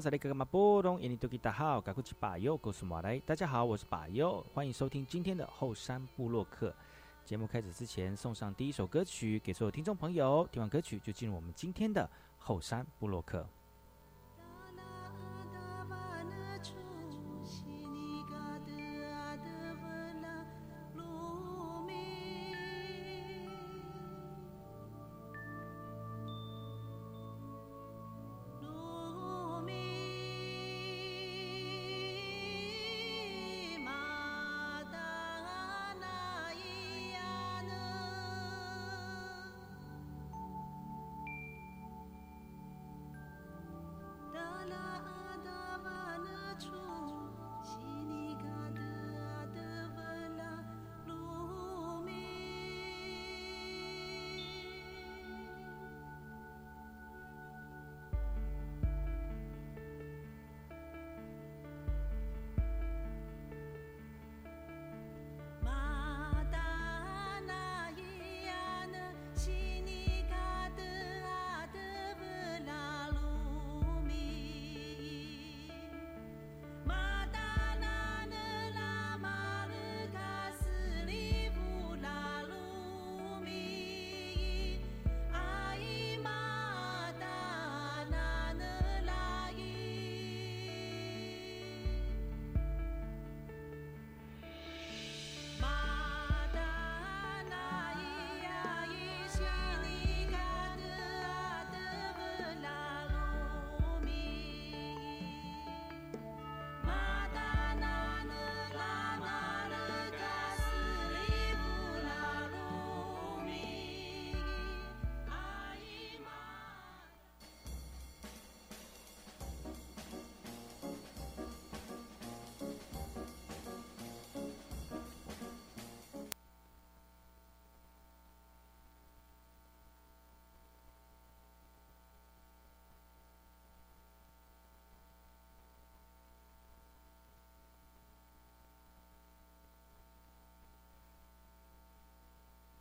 萨利格马波隆，印尼多吉大号，赶快去把右，告诉马来，大家好，我是巴尤，欢迎收听今天的后山部落客。节目开始之前，送上第一首歌曲给所有听众朋友。听完歌曲，就进入我们今天的后山部落客。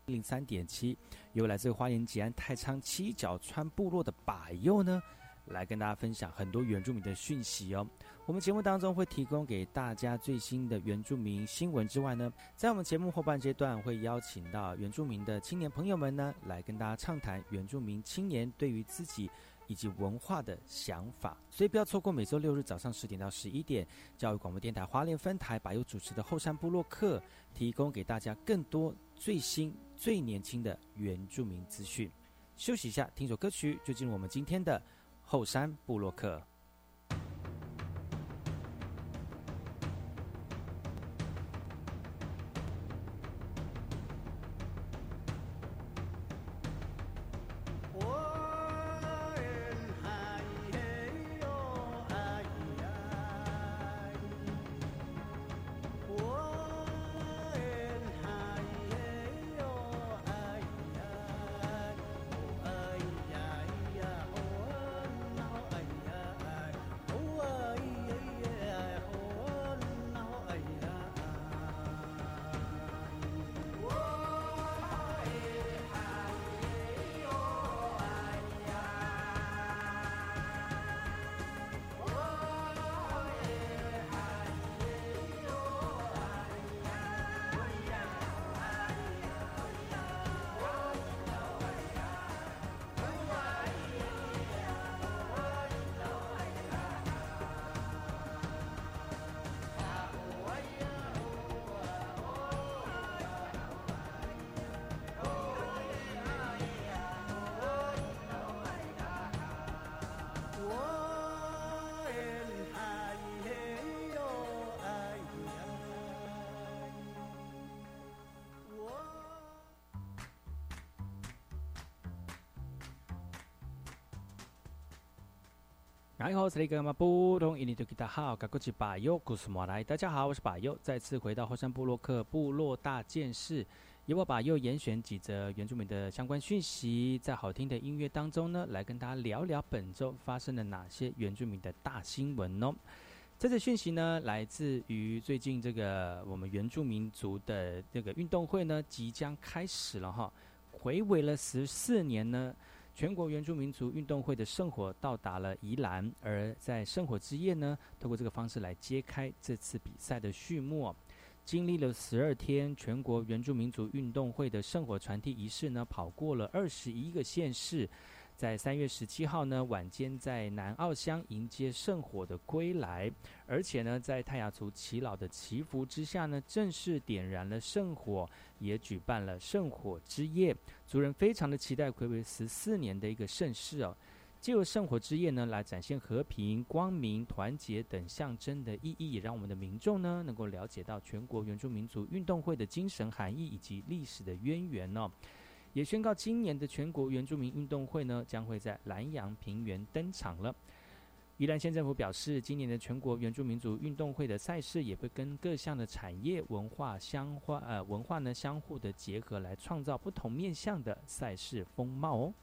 零三点七，由来自花莲吉安太仓七角川部落的把右呢，来跟大家分享很多原住民的讯息哦。我们节目当中会提供给大家最新的原住民新闻之外呢，在我们节目后半阶段会邀请到原住民的青年朋友们呢，来跟大家畅谈原住民青年对于自己以及文化的想法。所以不要错过每周六日早上十点到十一点，教育广播电台花莲分台把右主持的后山部落客，提供给大家更多最新。最年轻的原住民资讯，休息一下，听首歌曲，就进入我们今天的后山部落客。你好，是那个嘛不同印尼的吉他好，噶过去巴友故事马来。大家好，我是巴友，再次回到后山部落克部落大件事，由我巴友严选几则原住民的相关讯息，在好听的音乐当中呢，来跟大家聊聊本周发生了哪些原住民的大新闻哦。这次讯息呢，来自于最近这个我们原住民族的这个运动会呢，即将开始了哈，回味了十四年呢。全国原住民族运动会的圣火到达了宜兰，而在圣火之夜呢，透过这个方式来揭开这次比赛的序幕。经历了十二天，全国原住民族运动会的圣火传递仪式呢，跑过了二十一个县市。在三月十七号呢，晚间在南澳乡迎接圣火的归来，而且呢，在泰雅族耆老的祈福之下呢，正式点燃了圣火，也举办了圣火之夜。族人非常的期待，暌违十四年的一个盛事哦，借由圣火之夜呢，来展现和平、光明、团结等象征的意义，也让我们的民众呢，能够了解到全国原住民族运动会的精神含义以及历史的渊源哦。也宣告，今年的全国原住民运动会呢，将会在南阳平原登场了。宜兰县政府表示，今年的全国原住民族运动会的赛事也会跟各项的产业文化相化呃文化呢相互的结合，来创造不同面向的赛事风貌哦。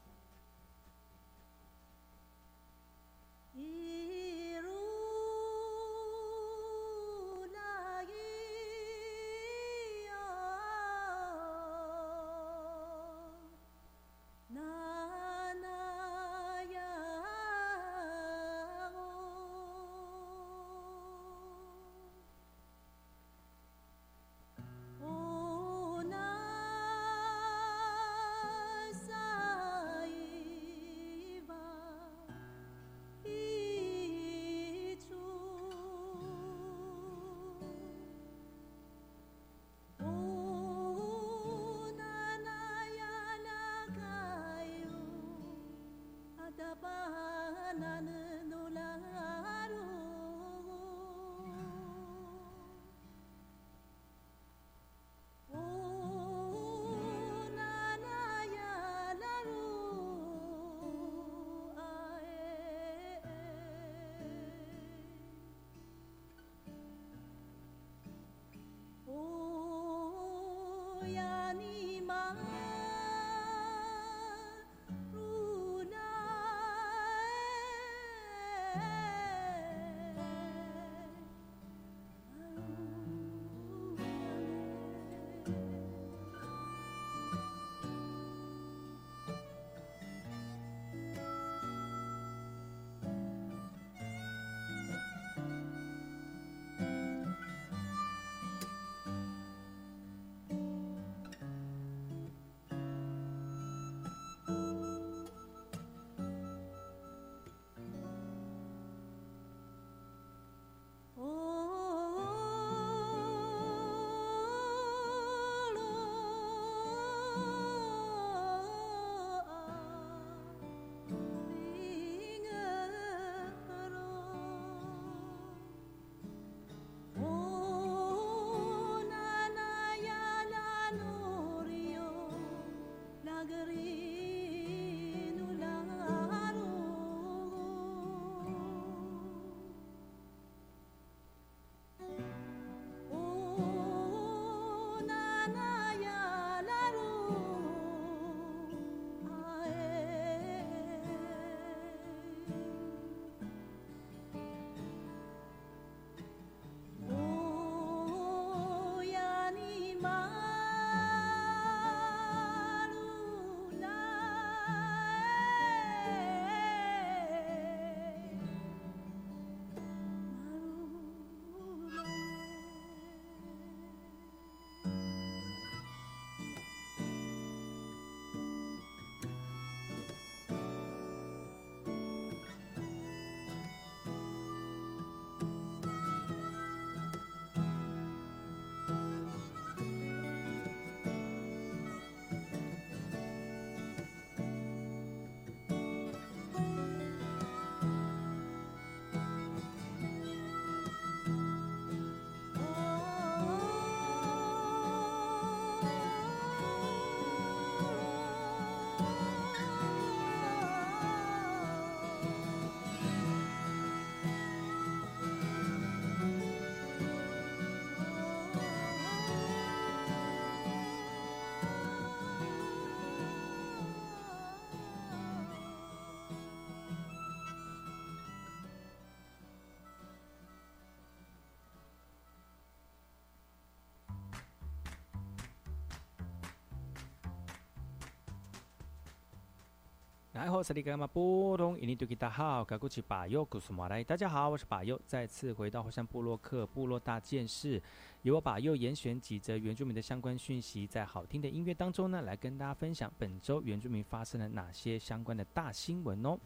来后，萨利格玛波东印尼多吉达好，卡古奇巴尤古苏马来。大家好，我是巴尤，再次回到火山部落克部落大件事，由我巴尤严选几则原住民的相关讯息，在好听的音乐当中呢，来跟大家分享本周原住民发生了哪些相关的大新闻哦。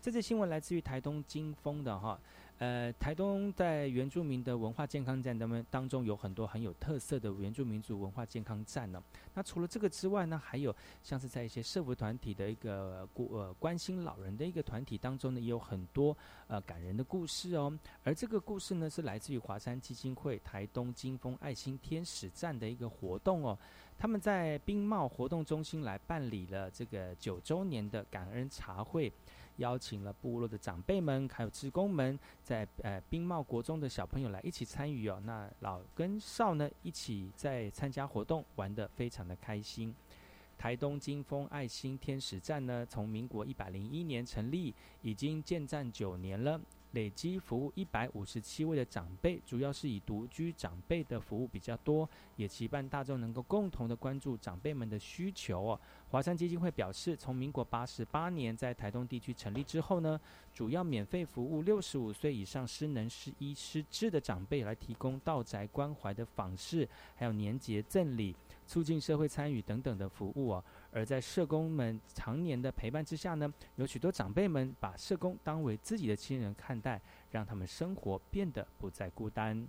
这则新闻来自于台东金峰的哈。呃，台东在原住民的文化健康站当中，当中有很多很有特色的原住民族文化健康站呢。那除了这个之外呢，还有像是在一些社福团体的一个过呃关心老人的一个团体当中呢，也有很多呃感人的故事哦。而这个故事呢，是来自于华山基金会台东金峰爱心天使站的一个活动哦。他们在冰帽活动中心来办理了这个九周年的感恩茶会。邀请了部落的长辈们，还有职工们，在呃冰帽国中的小朋友来一起参与哦。那老跟少呢一起在参加活动，玩得非常的开心。台东金峰爱心天使站呢，从民国一百零一年成立，已经建站九年了。累积服务一百五十七位的长辈，主要是以独居长辈的服务比较多，也期盼大众能够共同的关注长辈们的需求哦。华山基金会表示，从民国八十八年在台东地区成立之后呢，主要免费服务六十五岁以上失能、失医、失智的长辈，来提供道宅关怀的访视，还有年节赠礼。促进社会参与等等的服务哦，而在社工们常年的陪伴之下呢，有许多长辈们把社工当为自己的亲人看待，让他们生活变得不再孤单。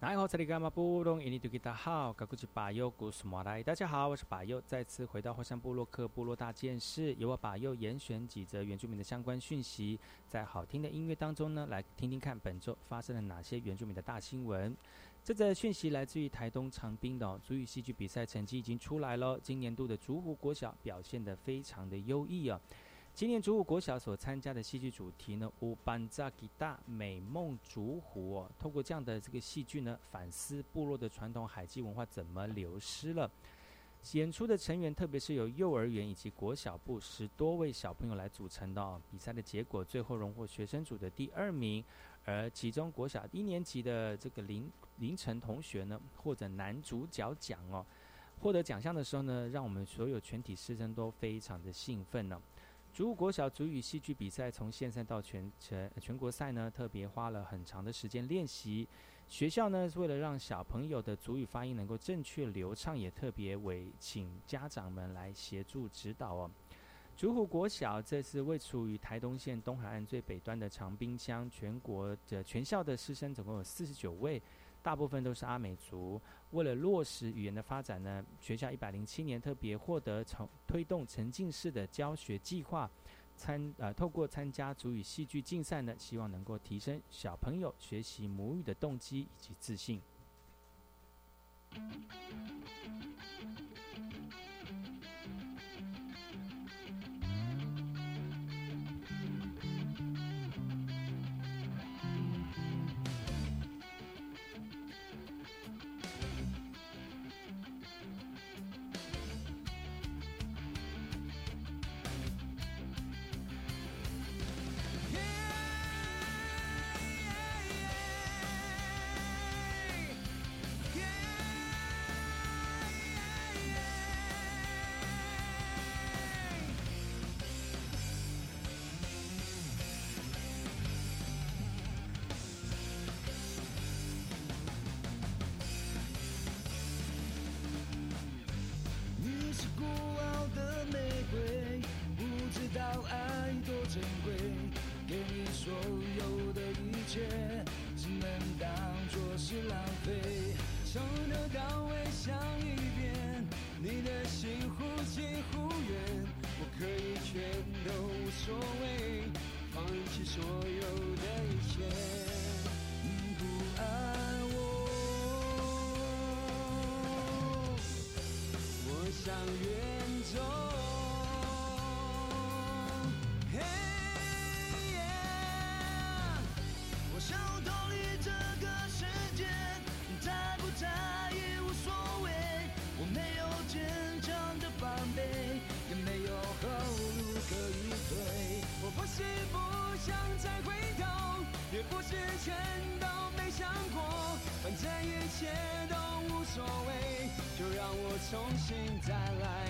大家好，我是巴佑，再次回到火山部落克部落大件事，由我巴佑严选几则原住民的相关讯息，在好听的音乐当中呢，来听听看本周发生了哪些原住民的大新闻。这则讯息来自于台东长滨的主语戏剧比赛成绩已经出来了，今年度的竹湖国小表现得非常的优异啊。今年竹湖国小所参加的戏剧主题呢，乌班扎吉大美梦竹湖哦，透过这样的这个戏剧呢，反思部落的传统海基文化怎么流失了。演出的成员，特别是由幼儿园以及国小部十多位小朋友来组成的哦。比赛的结果最后荣获学生组的第二名，而其中国小一年级的这个林林晨同学呢，获得男主角奖哦。获得奖项的时候呢，让我们所有全体师生都非常的兴奋呢。竹国小主语戏剧比赛从县赛到全全全国赛呢，特别花了很长的时间练习。学校呢，是为了让小朋友的主语发音能够正确流畅，也特别委请家长们来协助指导哦。竹湖国小这次位处于台东县东海岸最北端的长滨乡，全国的全校的师生总共有四十九位。大部分都是阿美族。为了落实语言的发展呢，学校一百零七年特别获得从推动沉浸式的教学计划，参呃透过参加主语戏剧竞赛呢，希望能够提升小朋友学习母语的动机以及自信。向远走嘿耶我想逃离这个世界在不在意无所谓我没有坚强的防备也没有后路可以退我不是不想再回头也不是全都没想过反正一切重新再来。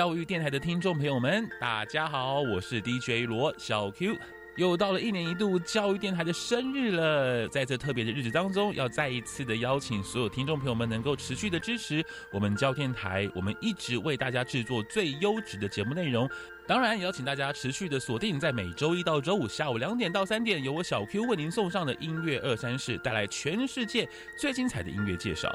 教育电台的听众朋友们，大家好，我是 DJ 罗小 Q。又到了一年一度教育电台的生日了，在这特别的日子当中，要再一次的邀请所有听众朋友们能够持续的支持我们教电台，我们一直为大家制作最优质的节目内容。当然，也要请大家持续的锁定在每周一到周五下午两点到三点，由我小 Q 为您送上的音乐二三事，带来全世界最精彩的音乐介绍。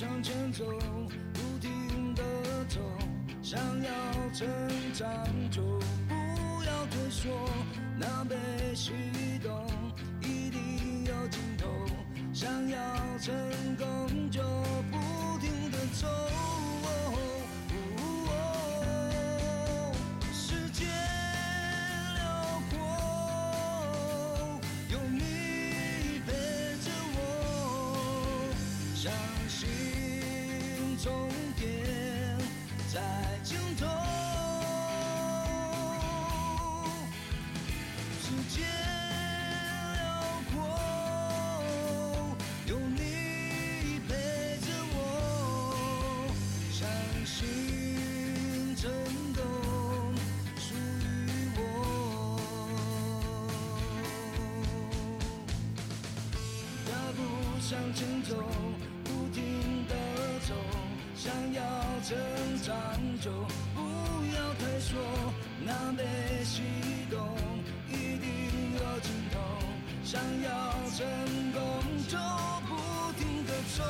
向前走，不停的走，想要成长就不要退缩，那被启动一定有尽头，想要成心终点在尽头。世界辽阔，有你陪着我。相信成功属于我。大步向前走，成长就不要退缩，南北西东一定有尽头，想要成功就不停地走。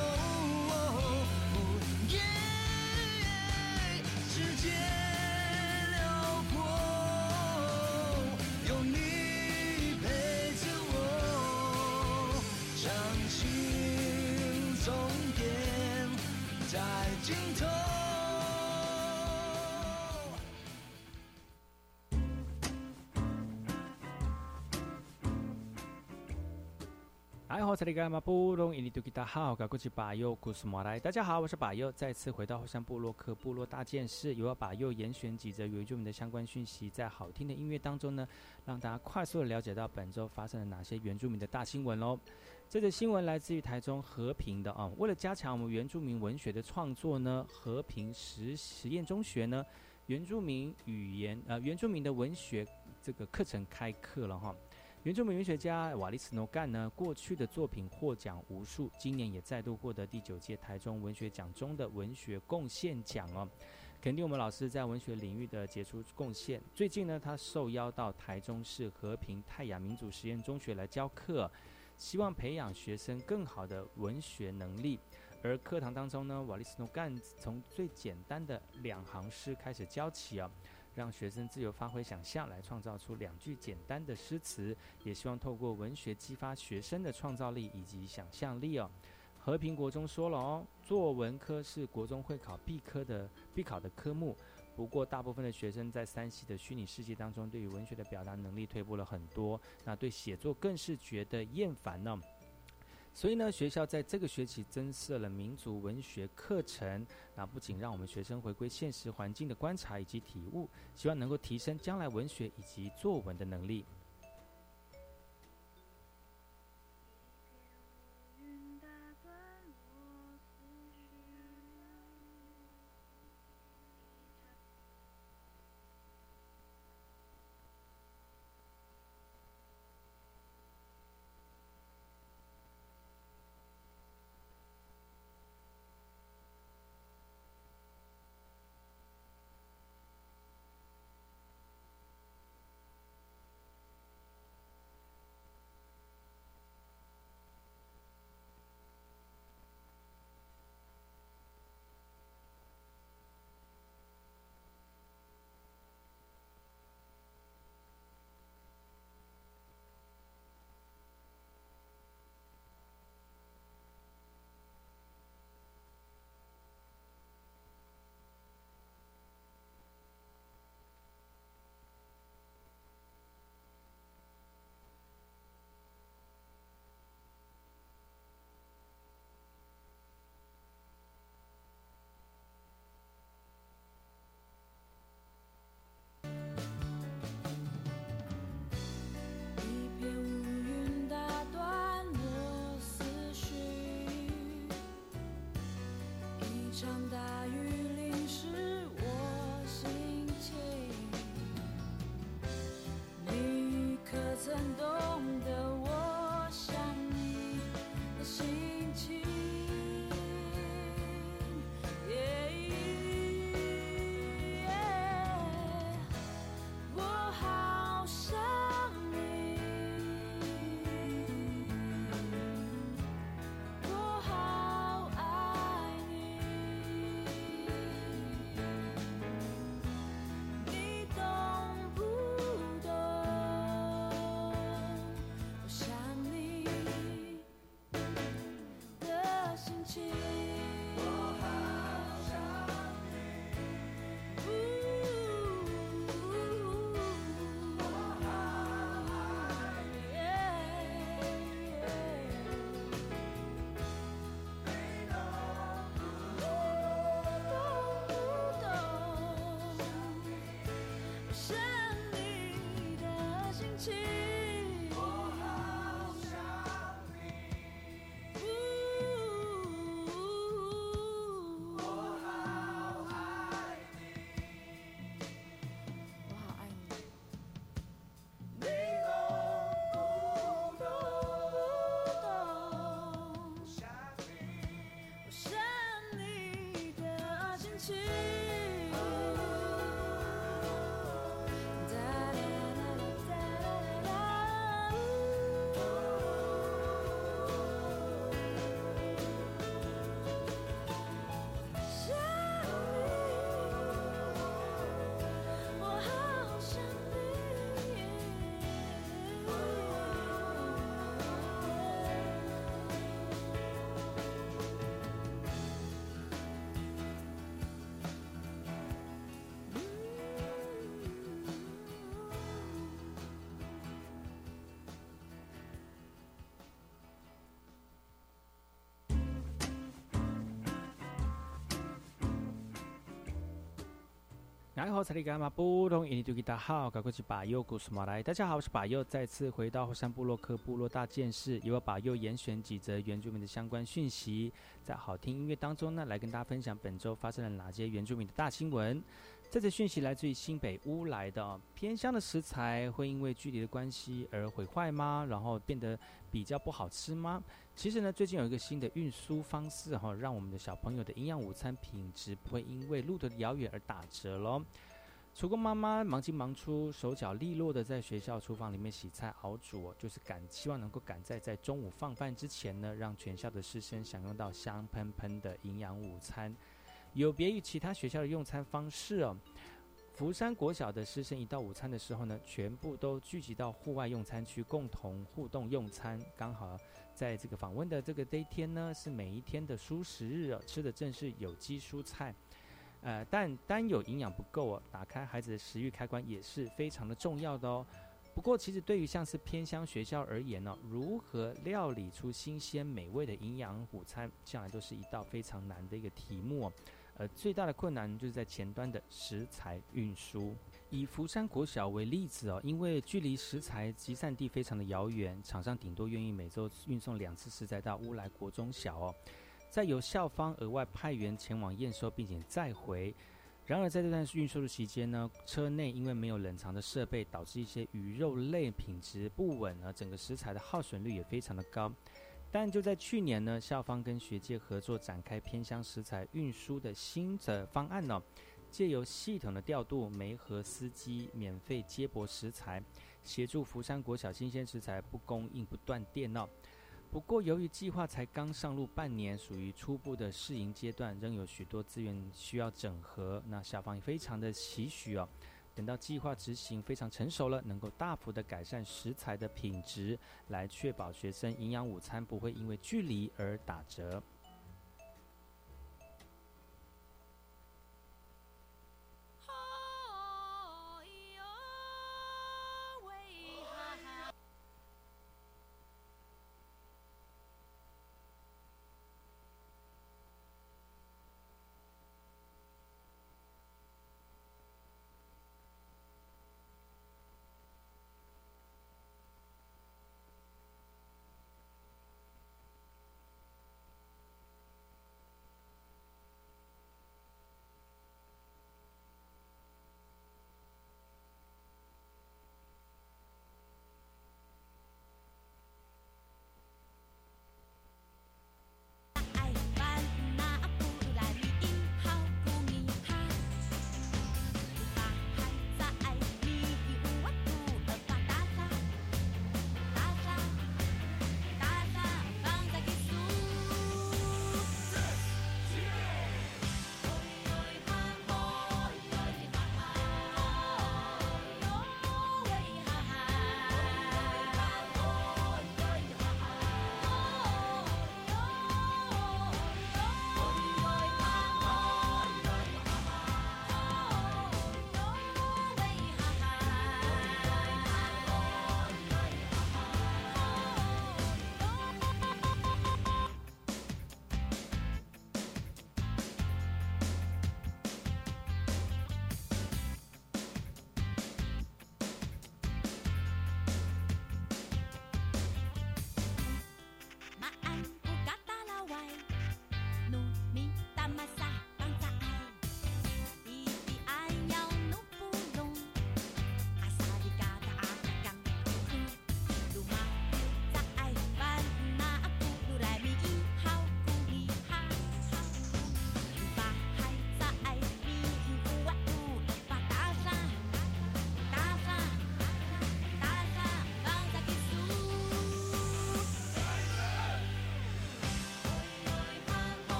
耶世界辽阔，有你陪着我。相信终点在尽头。大，家好，我是把右，再次回到后山部落克部落大件事，由要把右严选几则原住民的相关讯息，在好听的音乐当中呢，让大家快速的了解到本周发生了哪些原住民的大新闻喽。这则新闻来自于台中和平的啊，为了加强我们原住民文学的创作呢，和平实实验中学呢，原住民语言呃原住民的文学这个课程开课了哈。原住民文学家瓦利斯诺干呢，过去的作品获奖无数，今年也再度获得第九届台中文学奖中的文学贡献奖哦，肯定我们老师在文学领域的杰出贡献。最近呢，他受邀到台中市和平泰雅民族实验中学来教课，希望培养学生更好的文学能力。而课堂当中呢，瓦利斯诺干从最简单的两行诗开始教起啊。让学生自由发挥想象，来创造出两句简单的诗词，也希望透过文学激发学生的创造力以及想象力哦。和平国中说了哦，作文科是国中会考必科的必考的科目，不过大部分的学生在三系的虚拟世界当中，对于文学的表达能力退步了很多，那对写作更是觉得厌烦呢。所以呢，学校在这个学期增设了民族文学课程，那不仅让我们学生回归现实环境的观察以及体悟，希望能够提升将来文学以及作文的能力。大家好，查理干嘛不同？印度吉达好，赶快去把右故事马来。大家好，我是把右，再次回到火山部落科部落大件事，由我把右严选几则原住民的相关讯息，在好听音乐当中呢，来跟大家分享本周发生了哪些原住民的大新闻。这则讯息来自于新北屋来的哦，偏乡的食材会因为距离的关系而毁坏吗？然后变得比较不好吃吗？其实呢，最近有一个新的运输方式哈，让我们的小朋友的营养午餐品质不会因为路途的遥远而打折喽。厨工妈妈忙进忙出，手脚利落的在学校厨房里面洗菜熬煮，就是赶希望能够赶在在中午放饭之前呢，让全校的师生享用到香喷喷的营养午餐。有别于其他学校的用餐方式哦，福山国小的师生一到午餐的时候呢，全部都聚集到户外用餐区共同互动用餐。刚好在这个访问的这个这一天呢，是每一天的蔬食日哦，吃的正是有机蔬菜。呃，但单有营养不够哦，打开孩子的食欲开关也是非常的重要的哦。不过，其实对于像是偏乡学校而言呢，如何料理出新鲜美味的营养午餐，向来都是一道非常难的一个题目哦。呃，最大的困难就是在前端的食材运输。以福山国小为例子哦，因为距离食材集散地非常的遥远，厂商顶多愿意每周运送两次食材到乌来国中小哦，再由校方额外派员前往验收，并且再回。然而在这段运输的期间呢，车内因为没有冷藏的设备，导致一些鱼肉类品质不稳呢，整个食材的耗损率也非常的高。但就在去年呢，校方跟学界合作展开偏乡食材运输的新的方案呢，借由系统的调度，煤和司机免费接驳食材，协助福山国小新鲜食材不供应不断电哦。不过由于计划才刚上路半年，属于初步的试营阶段，仍有许多资源需要整合。那校方也非常的期许哦。等到计划执行非常成熟了，能够大幅的改善食材的品质，来确保学生营养午餐不会因为距离而打折。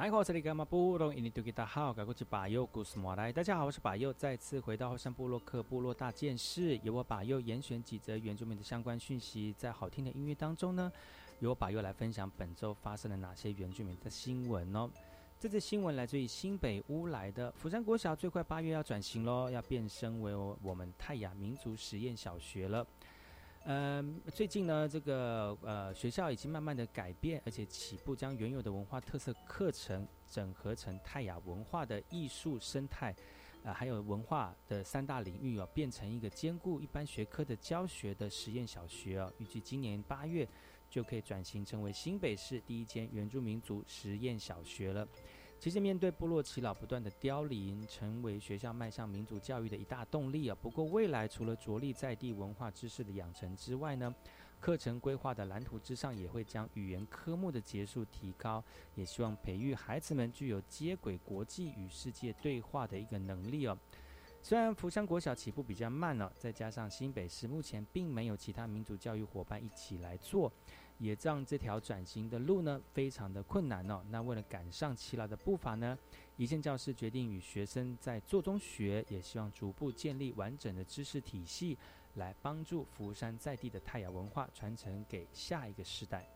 来，我这里干嘛不懂？印尼多吉大好，赶过去把右故事马来。大家好，我是把右，再次回到后山部落克部落大件事，由我把右严选几则原住民的相关讯息，在好听的音乐当中呢，由我把右来分享本周发生了哪些原住民的新闻哦。这则新闻来自于新北乌来的釜山国小，最快八月要转型喽，要变身为我们泰雅民族实验小学了。嗯，最近呢，这个呃学校已经慢慢的改变，而且起步将原有的文化特色课程整合成泰雅文化的艺术生态，啊，还有文化的三大领域哦，变成一个兼顾一般学科的教学的实验小学哦。预计今年八月就可以转型成为新北市第一间原住民族实验小学了。其实，面对部落耆老不断的凋零，成为学校迈向民族教育的一大动力啊。不过，未来除了着力在地文化知识的养成之外呢，课程规划的蓝图之上，也会将语言科目的结束提高，也希望培育孩子们具有接轨国际与世界对话的一个能力哦。虽然福山国小起步比较慢呢，再加上新北市目前并没有其他民族教育伙伴一起来做。也让这条转型的路呢，非常的困难哦。那为了赶上齐老的步伐呢，一线教师决定与学生在做中学，也希望逐步建立完整的知识体系，来帮助福山在地的泰雅文化传承给下一个世代。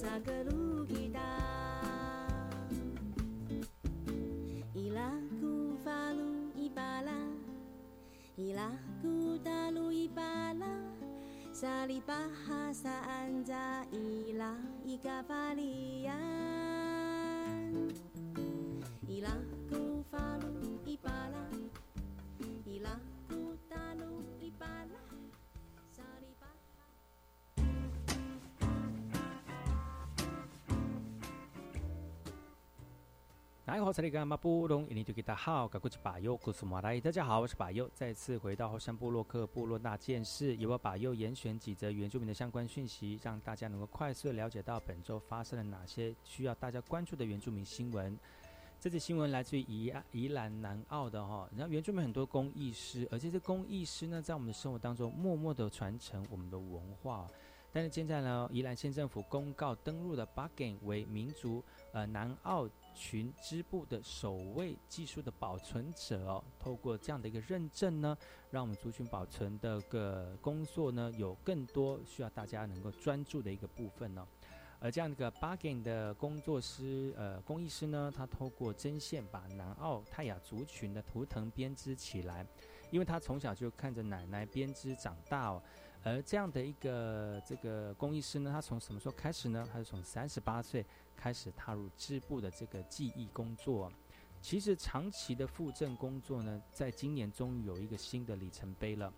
萨格鲁吉达，伊拉古法鲁伊巴拉，伊拉古达鲁伊巴拉，萨里巴哈萨安扎伊拉伊嘎巴利亚，伊拉。大家好，我是巴佑，再次回到后山部落克部落大件事，由我巴佑严选几则原住民的相关讯息，让大家能够快速了解到本周发生了哪些需要大家关注的原住民新闻。这则新闻来自于宜宜兰南澳的哈，然后原住民很多工艺师，而且这工艺师呢，在我们的生活当中默默的传承我们的文化。但是现在呢，宜兰县政府公告登录的 Bargain 为民族呃南澳。群织布的首位技术的保存者哦。透过这样的一个认证呢，让我们族群保存的个工作呢，有更多需要大家能够专注的一个部分呢。而这样一个 bargain 的工作师呃工艺师呢，他透过针线把南澳泰雅族群的图腾编织起来，因为他从小就看着奶奶编织长大哦。而这样的一个这个工艺师呢，他从什么时候开始呢？他是从三十八岁开始踏入织布的这个技艺工作。其实长期的复振工作呢，在今年终于有一个新的里程碑了。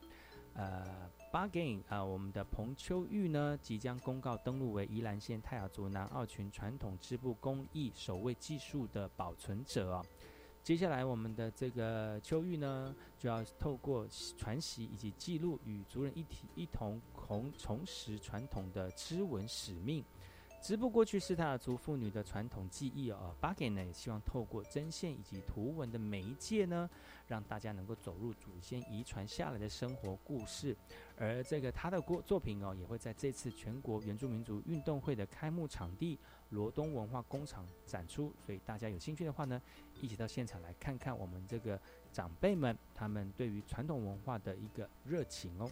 呃，bargain 啊，我们的彭秋玉呢，即将公告登录为宜兰县泰雅族南澳群传统织布工艺首位技术的保存者啊。接下来，我们的这个秋玉呢，就要透过传习以及记录，与族人一体一同重重拾传统的织纹使命。直播过去是泰雅族妇女的传统技艺哦。巴给呢，也希望透过针线以及图文的媒介呢，让大家能够走入祖先遗传下来的生活故事。而这个他的作作品哦，也会在这次全国原住民族运动会的开幕场地罗东文化工厂展出。所以大家有兴趣的话呢，一起到现场来看看我们这个长辈们他们对于传统文化的一个热情哦。